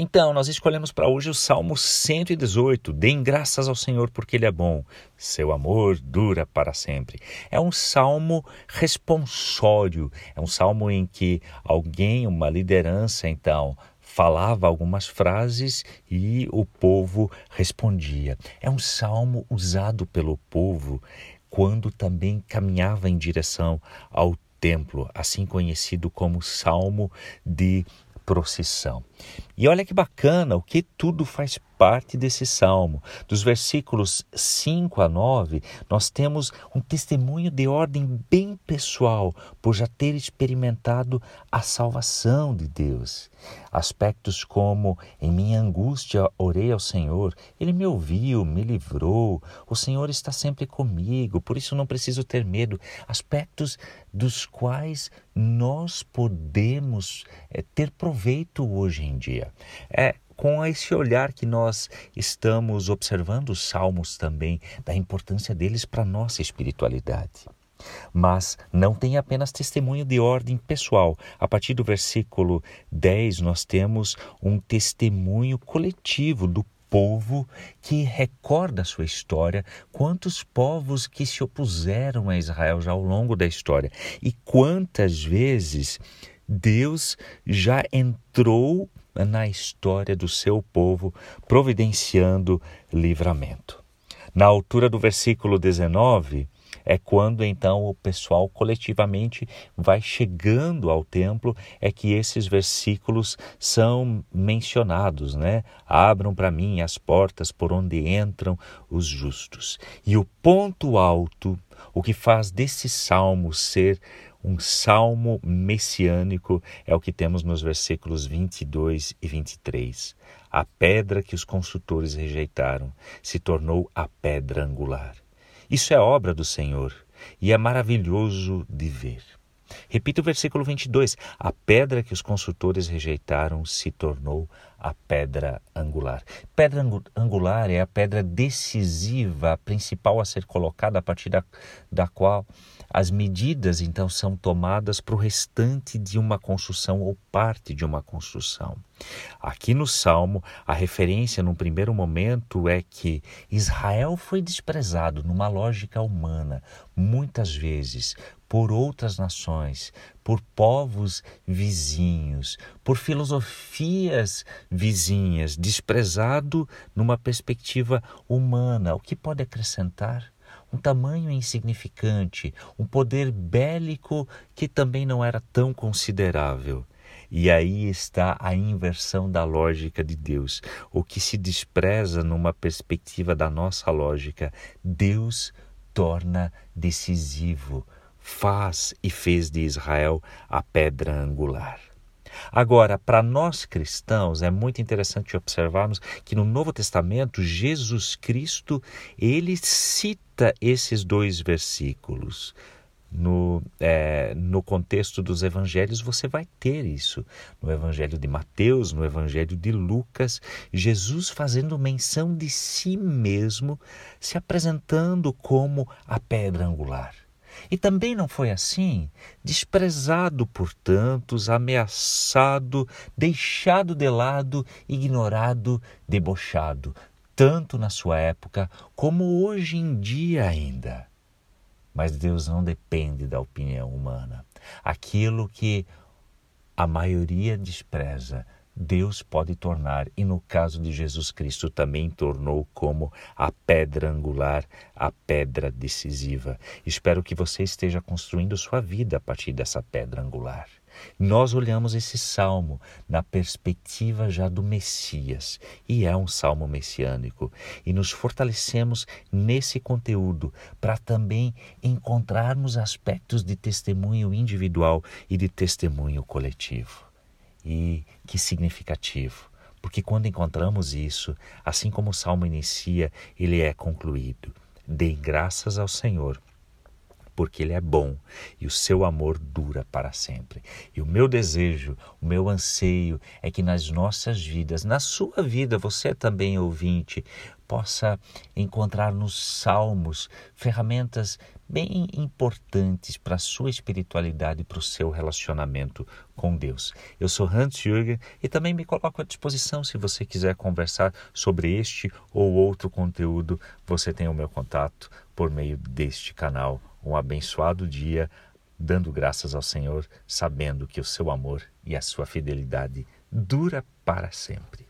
Então, nós escolhemos para hoje o Salmo 118. Deem graças ao Senhor porque Ele é bom. Seu amor dura para sempre. É um salmo responsório. É um salmo em que alguém, uma liderança, então, falava algumas frases e o povo respondia. É um salmo usado pelo povo quando também caminhava em direção ao templo, assim conhecido como Salmo de procissão. E olha que bacana, o que tudo faz parte desse salmo. Dos versículos 5 a 9, nós temos um testemunho de ordem bem pessoal, por já ter experimentado a salvação de Deus. Aspectos como: em minha angústia orei ao Senhor, ele me ouviu, me livrou, o Senhor está sempre comigo, por isso não preciso ter medo. Aspectos dos quais nós podemos é, ter proveito hoje em dia. É com esse olhar que nós estamos observando os salmos também, da importância deles para a nossa espiritualidade. Mas não tem apenas testemunho de ordem pessoal. A partir do versículo 10, nós temos um testemunho coletivo do povo que recorda a sua história, quantos povos que se opuseram a Israel já ao longo da história e quantas vezes Deus já entrou na história do seu povo, providenciando livramento. Na altura do versículo 19, é quando então o pessoal coletivamente vai chegando ao templo, é que esses versículos são mencionados, né? Abram para mim as portas por onde entram os justos. E o ponto alto, o que faz desse salmo ser um salmo messiânico é o que temos nos versículos 22 e 23. A pedra que os consultores rejeitaram se tornou a pedra angular. Isso é obra do Senhor e é maravilhoso de ver. Repita o versículo 22. A pedra que os consultores rejeitaram se tornou a pedra angular. Pedra angular é a pedra decisiva, a principal a ser colocada, a partir da, da qual as medidas então são tomadas para o restante de uma construção ou parte de uma construção. Aqui no Salmo, a referência num primeiro momento é que Israel foi desprezado numa lógica humana, muitas vezes por outras nações, por povos vizinhos, por filosofias vizinhas, desprezado numa perspectiva humana. O que pode acrescentar? um tamanho insignificante, um poder bélico que também não era tão considerável. E aí está a inversão da lógica de Deus. O que se despreza numa perspectiva da nossa lógica, Deus torna decisivo, faz e fez de Israel a pedra angular. Agora, para nós cristãos, é muito interessante observarmos que no Novo Testamento, Jesus Cristo, ele cita esses dois versículos. No, é, no contexto dos evangelhos, você vai ter isso. No evangelho de Mateus, no evangelho de Lucas, Jesus fazendo menção de si mesmo, se apresentando como a pedra angular. E também não foi assim, desprezado por tantos, ameaçado, deixado de lado, ignorado, debochado, tanto na sua época como hoje em dia ainda. Mas Deus não depende da opinião humana. Aquilo que a maioria despreza, Deus pode tornar, e no caso de Jesus Cristo também tornou como a pedra angular, a pedra decisiva. Espero que você esteja construindo sua vida a partir dessa pedra angular. Nós olhamos esse salmo na perspectiva já do Messias, e é um salmo messiânico, e nos fortalecemos nesse conteúdo para também encontrarmos aspectos de testemunho individual e de testemunho coletivo. E que significativo, porque quando encontramos isso, assim como o salmo inicia, ele é concluído. Deem graças ao Senhor, porque Ele é bom e o seu amor dura para sempre. E o meu desejo, o meu anseio é que nas nossas vidas, na sua vida, você também ouvinte, possa encontrar nos salmos ferramentas bem importantes para a sua espiritualidade e para o seu relacionamento com Deus. Eu sou Hans Jürgen e também me coloco à disposição se você quiser conversar sobre este ou outro conteúdo. Você tem o meu contato por meio deste canal. Um abençoado dia, dando graças ao Senhor, sabendo que o seu amor e a sua fidelidade dura para sempre.